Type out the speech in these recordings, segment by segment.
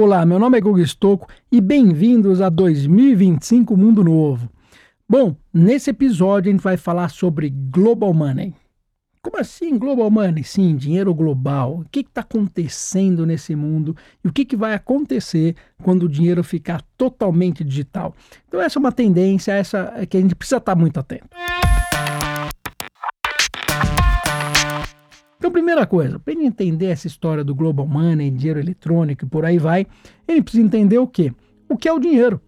Olá, meu nome é Gugu Stocco e bem-vindos a 2025 Mundo Novo. Bom, nesse episódio a gente vai falar sobre Global Money. Como assim Global Money? Sim, dinheiro global. O que está acontecendo nesse mundo e o que, que vai acontecer quando o dinheiro ficar totalmente digital? Então essa é uma tendência, essa é que a gente precisa estar tá muito atento. Então, primeira coisa, para ele entender essa história do global money, dinheiro eletrônico e por aí vai, ele precisa entender o quê? O que é o dinheiro?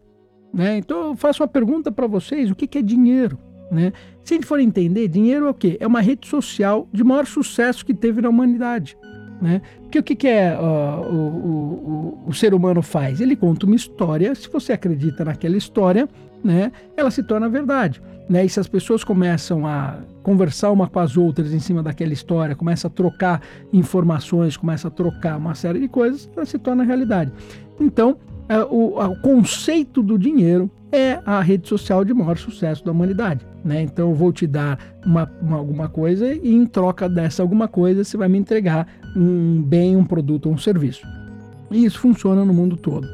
Né? Então, eu faço uma pergunta para vocês: o que, que é dinheiro? Né? Se a gente for entender, dinheiro é o quê? É uma rede social de maior sucesso que teve na humanidade. Né? Porque o que, que é uh, o, o, o, ser humano faz? Ele conta uma história, se você acredita naquela história, né, ela se torna verdade. Né? E se as pessoas começam a conversar uma com as outras em cima daquela história, começa a trocar informações, começa a trocar uma série de coisas, ela se torna realidade. Então, é, o, o, conceito do dinheiro é a rede social de maior sucesso da humanidade. Né? Então, eu vou te dar uma, uma, alguma coisa e, em troca dessa alguma coisa, você vai me entregar um bem, um produto ou um serviço. E isso funciona no mundo todo.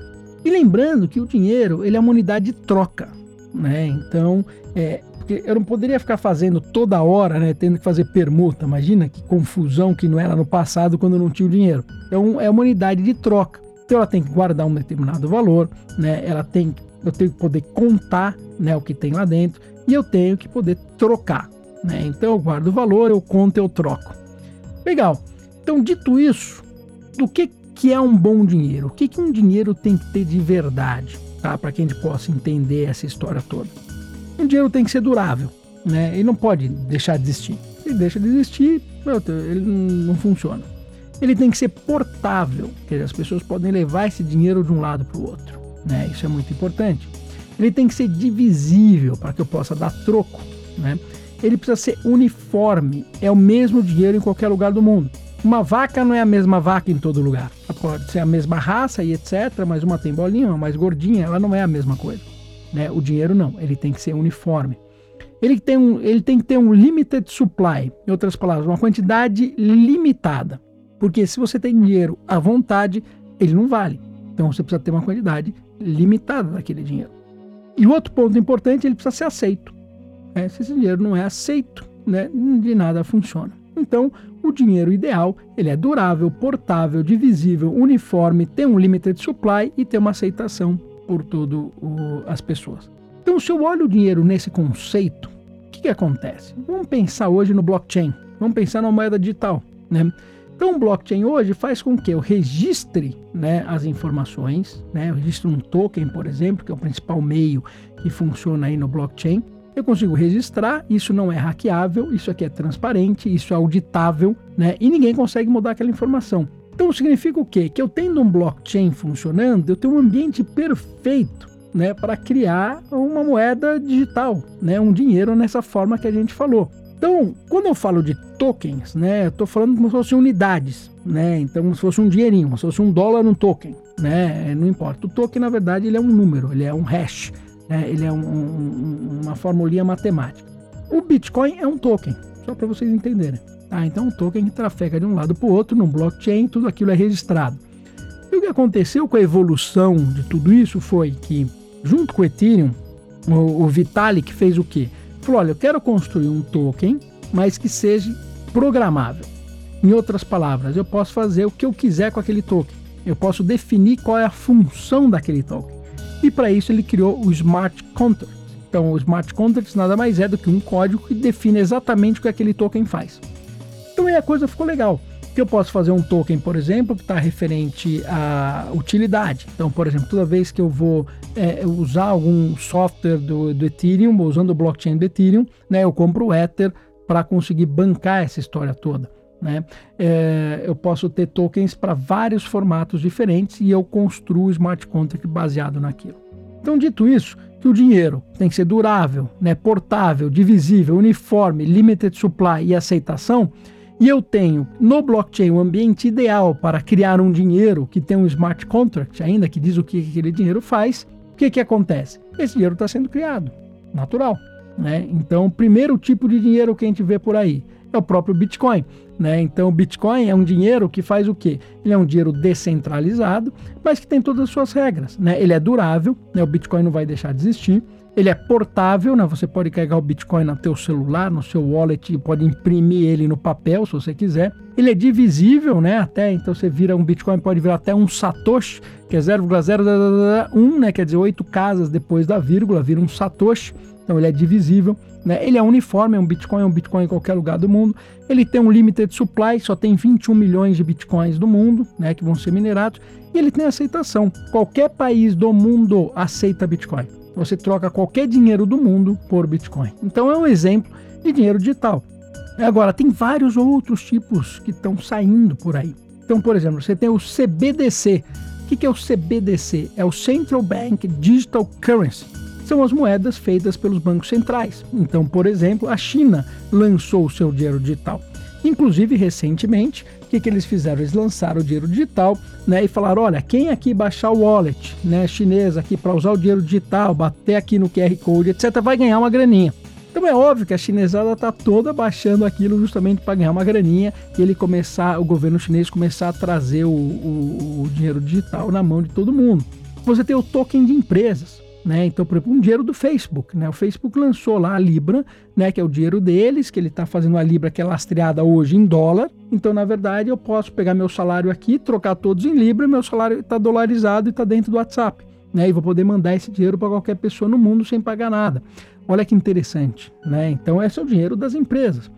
E lembrando que o dinheiro ele é uma unidade de troca. Né? Então, é, porque eu não poderia ficar fazendo toda hora, né, tendo que fazer permuta. Imagina que confusão que não era no passado quando não tinha o dinheiro. Então é uma unidade de troca. Então ela tem que guardar um determinado valor, né? Ela tem, eu tenho que poder contar, né, o que tem lá dentro e eu tenho que poder trocar, né? Então eu guardo o valor, eu conto, eu troco. Legal. Então dito isso, do que que é um bom dinheiro? O que que um dinheiro tem que ter de verdade, tá? Para que a gente possa entender essa história toda o dinheiro tem que ser durável, né? Ele não pode deixar de existir. Se ele deixa de existir, ele não funciona. Ele tem que ser portável, quer dizer, as pessoas podem levar esse dinheiro de um lado para o outro, né? Isso é muito importante. Ele tem que ser divisível para que eu possa dar troco, né? Ele precisa ser uniforme, é o mesmo dinheiro em qualquer lugar do mundo. Uma vaca não é a mesma vaca em todo lugar. Ela pode ser a mesma raça e etc, mas uma tem bolinha, uma mais gordinha, ela não é a mesma coisa. Né? O dinheiro não, ele tem que ser uniforme. Ele tem, um, ele tem que ter um limited supply, em outras palavras, uma quantidade limitada. Porque se você tem dinheiro à vontade, ele não vale. Então você precisa ter uma quantidade limitada daquele dinheiro. E o outro ponto importante, ele precisa ser aceito. Né? Se esse dinheiro não é aceito, né, de nada funciona. Então, o dinheiro ideal, ele é durável, portável, divisível, uniforme, tem um limited supply e tem uma aceitação por todas as pessoas. Então, se eu olho o dinheiro nesse conceito, o que, que acontece? Vamos pensar hoje no blockchain, vamos pensar numa moeda digital. Né? Então, o blockchain hoje faz com que eu registre né, as informações, né? eu registro um token, por exemplo, que é o principal meio que funciona aí no blockchain. Eu consigo registrar, isso não é hackeável, isso aqui é transparente, isso é auditável, né? E ninguém consegue mudar aquela informação. Então significa o quê? Que eu tendo um blockchain funcionando, eu tenho um ambiente perfeito né, para criar uma moeda digital, né, um dinheiro nessa forma que a gente falou. Então, quando eu falo de tokens, né, eu estou falando como se fossem unidades, né, então como se fosse um dinheirinho, como se fosse um dólar um token, né, não importa. O token, na verdade, ele é um número, ele é um hash, né, ele é um, um, uma formulinha matemática. O Bitcoin é um token, só para vocês entenderem. Tá? Então, um token que trafega de um lado para o outro, num blockchain, tudo aquilo é registrado. E o que aconteceu com a evolução de tudo isso foi que, junto com o Ethereum, o, o Vitalik fez o quê? Falou: olha, eu quero construir um token, mas que seja programável. Em outras palavras, eu posso fazer o que eu quiser com aquele token. Eu posso definir qual é a função daquele token. E para isso ele criou o Smart Contract. Então, o Smart Contract nada mais é do que um código que define exatamente o que aquele token faz. Então aí a coisa ficou legal. Que eu posso fazer um token, por exemplo, que está referente à utilidade. Então, por exemplo, toda vez que eu vou é, usar algum software do, do Ethereum, usando o blockchain do Ethereum, né, eu compro o Ether para conseguir bancar essa história toda. Né? É, eu posso ter tokens para vários formatos diferentes e eu construo smart contract baseado naquilo. Então, dito isso, que o dinheiro tem que ser durável, né, portável, divisível, uniforme, limited supply e aceitação, e eu tenho no blockchain o ambiente ideal para criar um dinheiro que tem um smart contract, ainda que diz o que aquele dinheiro faz, o que, que acontece? Esse dinheiro está sendo criado, natural. Né? Então, primeiro tipo de dinheiro que a gente vê por aí é o próprio Bitcoin. Né? Então, o Bitcoin é um dinheiro que faz o quê? Ele é um dinheiro descentralizado, mas que tem todas as suas regras. Né? Ele é durável, né? o Bitcoin não vai deixar de existir. Ele é portável, né? Você pode carregar o Bitcoin no teu celular, no seu wallet, pode imprimir ele no papel se você quiser. Ele é divisível, né? Até então você vira um Bitcoin pode virar até um satoshi, que é 0,001, né? Quer dizer, oito casas depois da vírgula vira um satoshi. Então ele é divisível, né? Ele é uniforme, é um Bitcoin, é um Bitcoin em qualquer lugar do mundo. Ele tem um limited supply, só tem 21 milhões de Bitcoins do mundo, né? Que vão ser minerados. E ele tem aceitação. Qualquer país do mundo aceita Bitcoin. Você troca qualquer dinheiro do mundo por Bitcoin. Então é um exemplo de dinheiro digital. Agora, tem vários outros tipos que estão saindo por aí. Então, por exemplo, você tem o CBDC. O que é o CBDC? É o Central Bank Digital Currency. São as moedas feitas pelos bancos centrais. Então, por exemplo, a China lançou o seu dinheiro digital. Inclusive, recentemente, o que, que eles fizeram? Eles lançaram o dinheiro digital né, e falaram: olha, quem aqui baixar o wallet né, chinês aqui para usar o dinheiro digital, bater aqui no QR Code, etc., vai ganhar uma graninha. Então é óbvio que a chinesada está toda baixando aquilo justamente para ganhar uma graninha e ele começar, o governo chinês começar a trazer o, o, o dinheiro digital na mão de todo mundo. Você tem o token de empresas. Né? Então, por exemplo, um dinheiro do Facebook. Né? O Facebook lançou lá a Libra, né? que é o dinheiro deles, que ele está fazendo a Libra que é lastreada hoje em dólar. Então, na verdade, eu posso pegar meu salário aqui, trocar todos em Libra, meu salário está dolarizado e está dentro do WhatsApp. Né? E vou poder mandar esse dinheiro para qualquer pessoa no mundo sem pagar nada. Olha que interessante. Né? Então, esse é o dinheiro das empresas.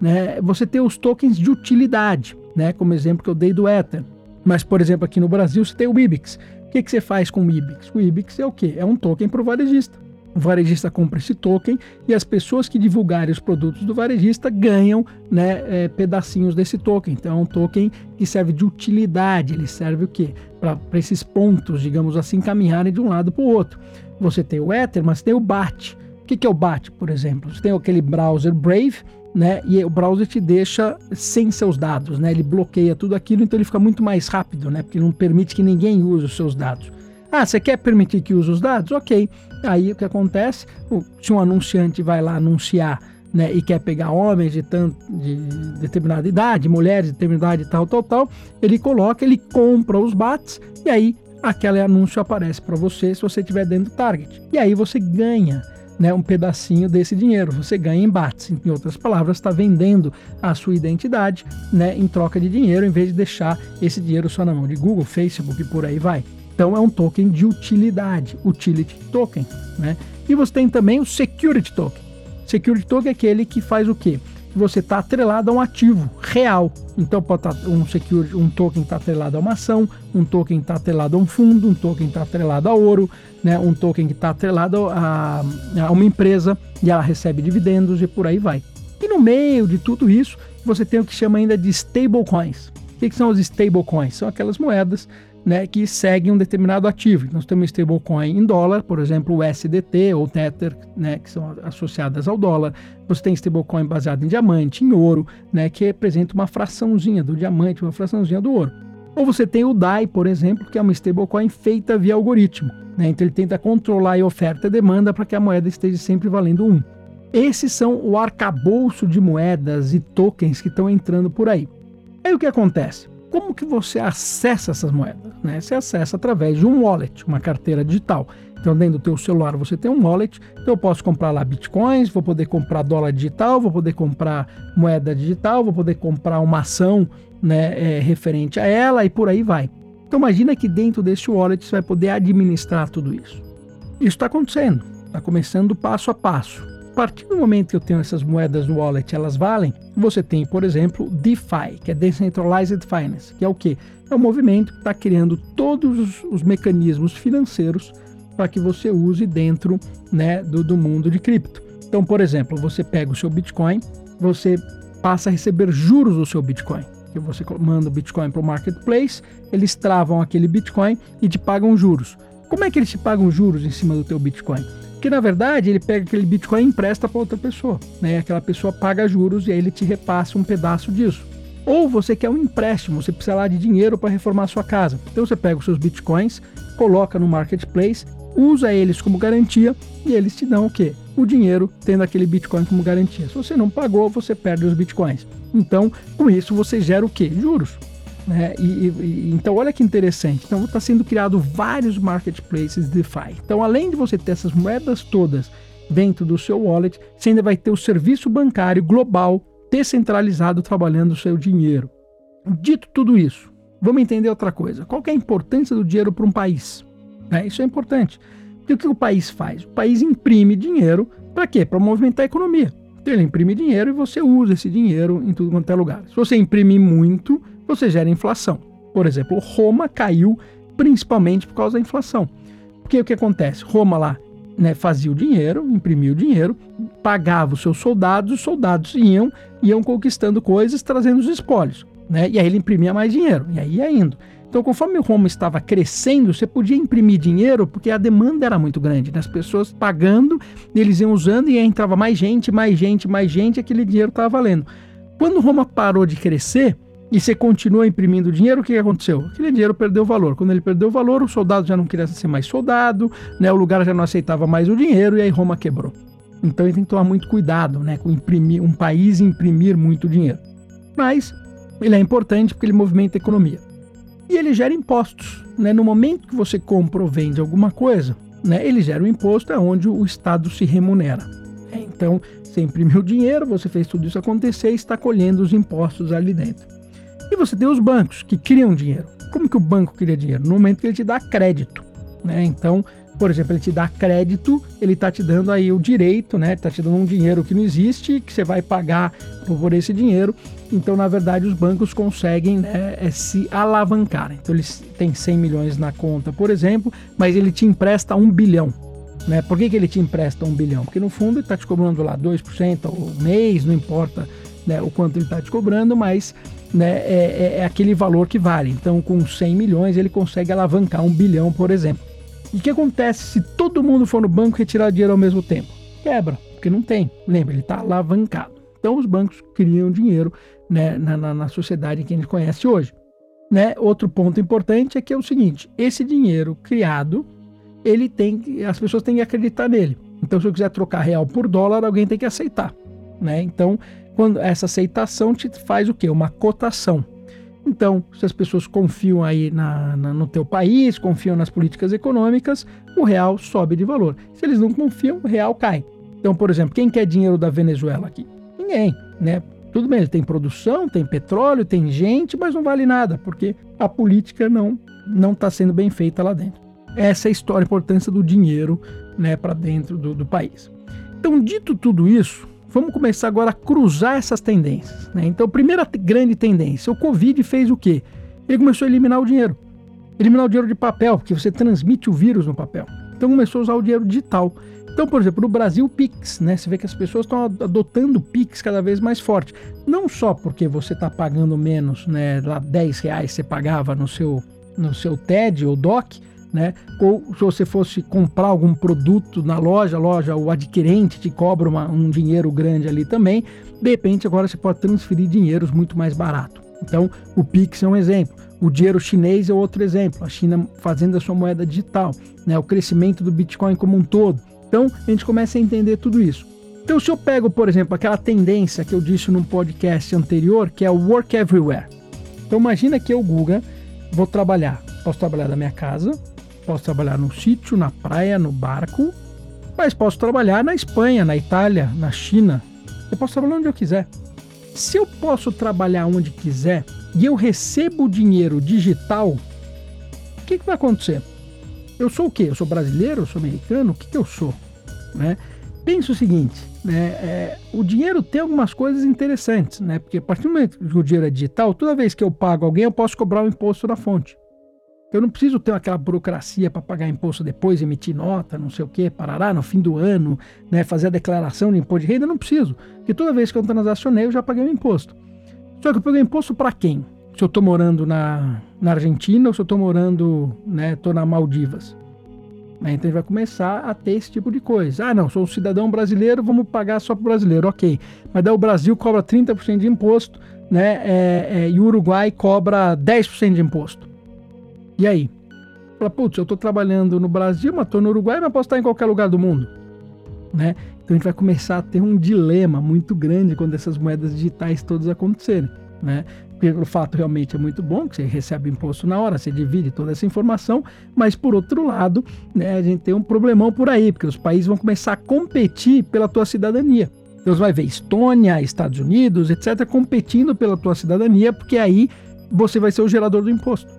Né? Você tem os tokens de utilidade, né? como exemplo que eu dei do Ether. Mas, por exemplo, aqui no Brasil você tem o IBIX, que, que você faz com o IBIX? O IBIX é o quê? É um token para o varejista. O varejista compra esse token e as pessoas que divulgarem os produtos do varejista ganham né, é, pedacinhos desse token. Então é um token que serve de utilidade, ele serve o quê? Para esses pontos, digamos assim, caminharem de um lado para o outro. Você tem o Ether, mas tem o BAT. O que, que é o BAT, por exemplo? Você tem aquele browser Brave, né? E o browser te deixa sem seus dados, né? Ele bloqueia tudo aquilo, então ele fica muito mais rápido, né? Porque não permite que ninguém use os seus dados. Ah, você quer permitir que use os dados? Ok. Aí o que acontece? Se um anunciante vai lá anunciar né, e quer pegar homens de, tanto, de determinada idade, mulheres de determinada idade, tal, tal, tal, ele coloca, ele compra os bats e aí aquele anúncio aparece para você se você estiver dentro do target. E aí você ganha né, um pedacinho desse dinheiro. Você ganha embates. Em outras palavras, está vendendo a sua identidade né, em troca de dinheiro, em vez de deixar esse dinheiro só na mão de Google, Facebook e por aí vai. Então é um token de utilidade, utility token. Né? E você tem também o security token. Security token é aquele que faz o quê? Você está atrelado a um ativo real. Então pode tá um security, um token está atrelado a uma ação, um token está atrelado a um fundo, um token está atrelado a ouro, né? um token que está atrelado a, a uma empresa e ela recebe dividendos e por aí vai. E no meio de tudo isso, você tem o que chama ainda de stablecoins. O que, que são os stablecoins? São aquelas moedas né, que seguem um determinado ativo. Nós temos stablecoin em dólar, por exemplo, o SDT ou Tether, né, que são associadas ao dólar. Você tem stablecoin baseado em diamante, em ouro, né, que representa uma fraçãozinha do diamante, uma fraçãozinha do ouro. Ou você tem o DAI, por exemplo, que é uma stablecoin feita via algoritmo. Né, então ele tenta controlar a oferta e demanda para que a moeda esteja sempre valendo um. Esses são o arcabouço de moedas e tokens que estão entrando por aí. Aí o que acontece? Como que você acessa essas moedas? Né? Você acessa através de um wallet, uma carteira digital. Então, dentro do teu celular você tem um wallet, então eu posso comprar lá bitcoins, vou poder comprar dólar digital, vou poder comprar moeda digital, vou poder comprar uma ação né, é, referente a ela e por aí vai. Então imagina que dentro desse wallet você vai poder administrar tudo isso. Isso está acontecendo, está começando passo a passo. A partir do momento que eu tenho essas moedas no wallet, elas valem, você tem, por exemplo, DeFi, que é Decentralized Finance, que é o que? É um movimento que está criando todos os, os, mecanismos financeiros para que você use dentro né, do, do mundo de cripto. Então, por exemplo, você pega o seu Bitcoin, você passa a receber juros do seu Bitcoin. Que você manda o Bitcoin para o marketplace, eles travam aquele Bitcoin e te pagam juros. Como é que eles te pagam juros em cima do teu Bitcoin? Porque na verdade ele pega aquele Bitcoin e empresta para outra pessoa, né? Aquela pessoa paga juros e aí ele te repassa um pedaço disso. Ou você quer um empréstimo, você precisa lá de dinheiro para reformar a sua casa. Então você pega os seus bitcoins, coloca no marketplace usa eles como garantia e eles te dão o quê? O dinheiro tendo aquele Bitcoin como garantia. Se você não pagou, você perde os Bitcoins. Então, com isso, você gera o quê? Juros. Né? E, e, então, olha que interessante. Então, está sendo criado vários marketplaces DeFi. Então, além de você ter essas moedas todas dentro do seu wallet, você ainda vai ter o serviço bancário global descentralizado trabalhando o seu dinheiro. Dito tudo isso, vamos entender outra coisa. Qual é a importância do dinheiro para um país? É, isso é importante. O que o país faz? O país imprime dinheiro para quê? Para movimentar a economia. Então ele imprime dinheiro e você usa esse dinheiro em tudo quanto é lugar. Se você imprimir muito, você gera inflação. Por exemplo, Roma caiu principalmente por causa da inflação. Porque o que acontece? Roma lá né, fazia o dinheiro, imprimia o dinheiro, pagava os seus soldados, os soldados iam, iam conquistando coisas, trazendo os espólios. Né? E aí ele imprimia mais dinheiro, e aí ia indo. Então, conforme Roma estava crescendo, você podia imprimir dinheiro porque a demanda era muito grande, né? as pessoas pagando, eles iam usando e aí entrava mais gente, mais gente, mais gente, aquele dinheiro estava valendo. Quando Roma parou de crescer, e você continua imprimindo dinheiro, o que aconteceu? Aquele dinheiro perdeu valor. Quando ele perdeu valor, o soldado já não queria ser mais soldado, né? o lugar já não aceitava mais o dinheiro e aí Roma quebrou. Então ele tem que tomar muito cuidado né? com imprimir, um país imprimir muito dinheiro. Mas ele é importante porque ele movimenta a economia. E ele gera impostos. Né? No momento que você compra ou vende alguma coisa, né? ele gera um imposto, é onde o Estado se remunera. Então, você imprimiu dinheiro, você fez tudo isso acontecer e está colhendo os impostos ali dentro. E você tem os bancos que criam dinheiro. Como que o banco cria dinheiro? No momento que ele te dá crédito. Né? Então, por exemplo, ele te dá crédito, ele está te dando aí o direito, né? Está te dando um dinheiro que não existe, que você vai pagar por esse dinheiro. Então, na verdade, os bancos conseguem né, é, se alavancar. Então, eles têm 100 milhões na conta, por exemplo, mas ele te empresta um bilhão. Né? Por que, que ele te empresta um bilhão? Porque no fundo ele está te cobrando lá 2% ao mês, não importa né, o quanto ele está te cobrando, mas né, é, é, é, aquele valor que vale. Então, com 100 milhões, ele consegue alavancar um bilhão, por exemplo. E o que acontece se todo mundo for no banco retirar dinheiro ao mesmo tempo? Quebra, porque não tem. Lembra, ele está alavancado. Então, os bancos criam dinheiro né, na, na, na sociedade que a gente conhece hoje. Né? Outro ponto importante é que é o seguinte: esse dinheiro criado, ele tem, as pessoas têm que acreditar nele. Então, se eu quiser trocar real por dólar, alguém tem que aceitar. Né? Então, quando essa aceitação te faz o quê? Uma cotação. Então, se as pessoas confiam aí na, na, no teu país, confiam nas políticas econômicas, o real sobe de valor. Se eles não confiam, o real cai. Então, por exemplo, quem quer dinheiro da Venezuela aqui? Ninguém, né? Tudo bem, ele tem produção, tem petróleo, tem gente, mas não vale nada, porque a política não não está sendo bem feita lá dentro. Essa é a história, a importância do dinheiro né, para dentro do, do país. Então, dito tudo isso, vamos começar agora a cruzar essas tendências. Né? Então, primeira grande tendência, o Covid fez o quê? Ele começou a eliminar o dinheiro. Eliminar o dinheiro de papel, porque você transmite o vírus no papel. Então começou a usar o dinheiro digital. Então, por exemplo, no Brasil, Pix, né? Você vê que as pessoas estão adotando Pix cada vez mais forte. Não só porque você está pagando menos, né? Lá 10 reais você pagava no seu, no seu TED ou DOC, né? Ou se você fosse comprar algum produto na loja, loja, o adquirente te cobra uma, um dinheiro grande ali também. De repente, agora você pode transferir dinheiros muito mais barato. Então, o Pix é um exemplo. O dinheiro chinês é outro exemplo. A China fazendo a sua moeda digital, né? O crescimento do Bitcoin como um todo. Então, a gente começa a entender tudo isso. Então, se eu pego, por exemplo, aquela tendência que eu disse num podcast anterior, que é o Work Everywhere. Então, imagina que eu, Guga, vou trabalhar. Posso trabalhar da minha casa, Posso trabalhar no sítio, na praia, no barco, mas posso trabalhar na Espanha, na Itália, na China. Eu posso trabalhar onde eu quiser. Se eu posso trabalhar onde quiser e eu recebo dinheiro digital, o que, que vai acontecer? Eu sou o quê? Eu sou brasileiro? Eu sou americano? O que, que eu sou? Né? Pensa o seguinte, né? É, o dinheiro tem algumas coisas interessantes, né? Porque a partir do momento que o dinheiro é digital, toda vez que eu pago alguém, eu posso cobrar o imposto na fonte. Eu não preciso ter aquela burocracia para pagar imposto depois, emitir nota, não sei o que, parará no fim do ano, né, fazer a declaração de imposto de renda, não preciso. Porque toda vez que eu transacionei, eu já paguei o imposto. Só que eu paguei imposto para quem? Se eu estou morando na, na Argentina ou se eu estou morando, né, tô na Maldivas. Então a gente vai começar a ter esse tipo de coisa. Ah, não, sou um cidadão brasileiro, vamos pagar só para o brasileiro, ok. Mas daí o Brasil cobra 30% de imposto, né? É, é, e o Uruguai cobra 10% de imposto. E aí? fala, putz, eu estou trabalhando no Brasil, mas estou no Uruguai, mas posso estar em qualquer lugar do mundo. Né? Então a gente vai começar a ter um dilema muito grande quando essas moedas digitais todas acontecerem. Né? Pelo fato realmente é muito bom, que você recebe imposto na hora, você divide toda essa informação, mas por outro lado, né, a gente tem um problemão por aí, porque os países vão começar a competir pela tua cidadania. Então você vai ver Estônia, Estados Unidos, etc., competindo pela tua cidadania, porque aí você vai ser o gerador do imposto.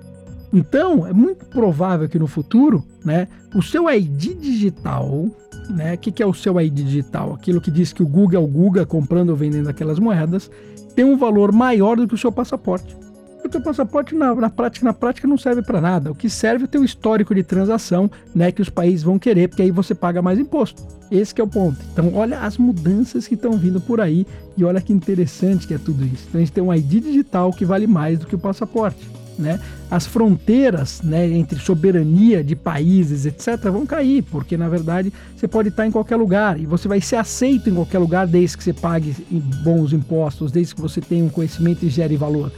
Então, é muito provável que no futuro, né, o seu ID digital, né, o que, que é o seu ID digital? Aquilo que diz que o Google é o Google comprando ou vendendo aquelas moedas, tem um valor maior do que o seu passaporte. O teu passaporte na, na prática, na prática não serve para nada. O que serve é o teu histórico de transação, né, que os países vão querer, porque aí você paga mais imposto. Esse é o ponto. Então, olha as mudanças que estão vindo por aí e olha que interessante que é tudo isso. Então, a gente tem um ID digital que vale mais do que o passaporte. Né? As fronteiras né, entre soberania de países, etc., vão cair, porque na verdade você pode estar em qualquer lugar e você vai ser aceito em qualquer lugar desde que você pague bons impostos, desde que você tenha um conhecimento e gere valor.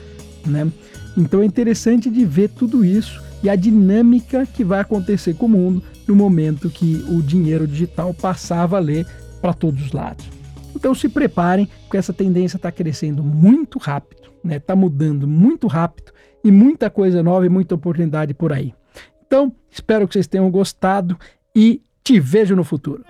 Né? Então é interessante de ver tudo isso e a dinâmica que vai acontecer com o mundo no momento que o dinheiro digital passar a valer para todos os lados. Então se preparem, porque essa tendência está crescendo muito rápido, está né? Tá mudando muito rápido e muita coisa nova e muita oportunidade por aí. Então, espero que vocês tenham gostado e te vejo no futuro.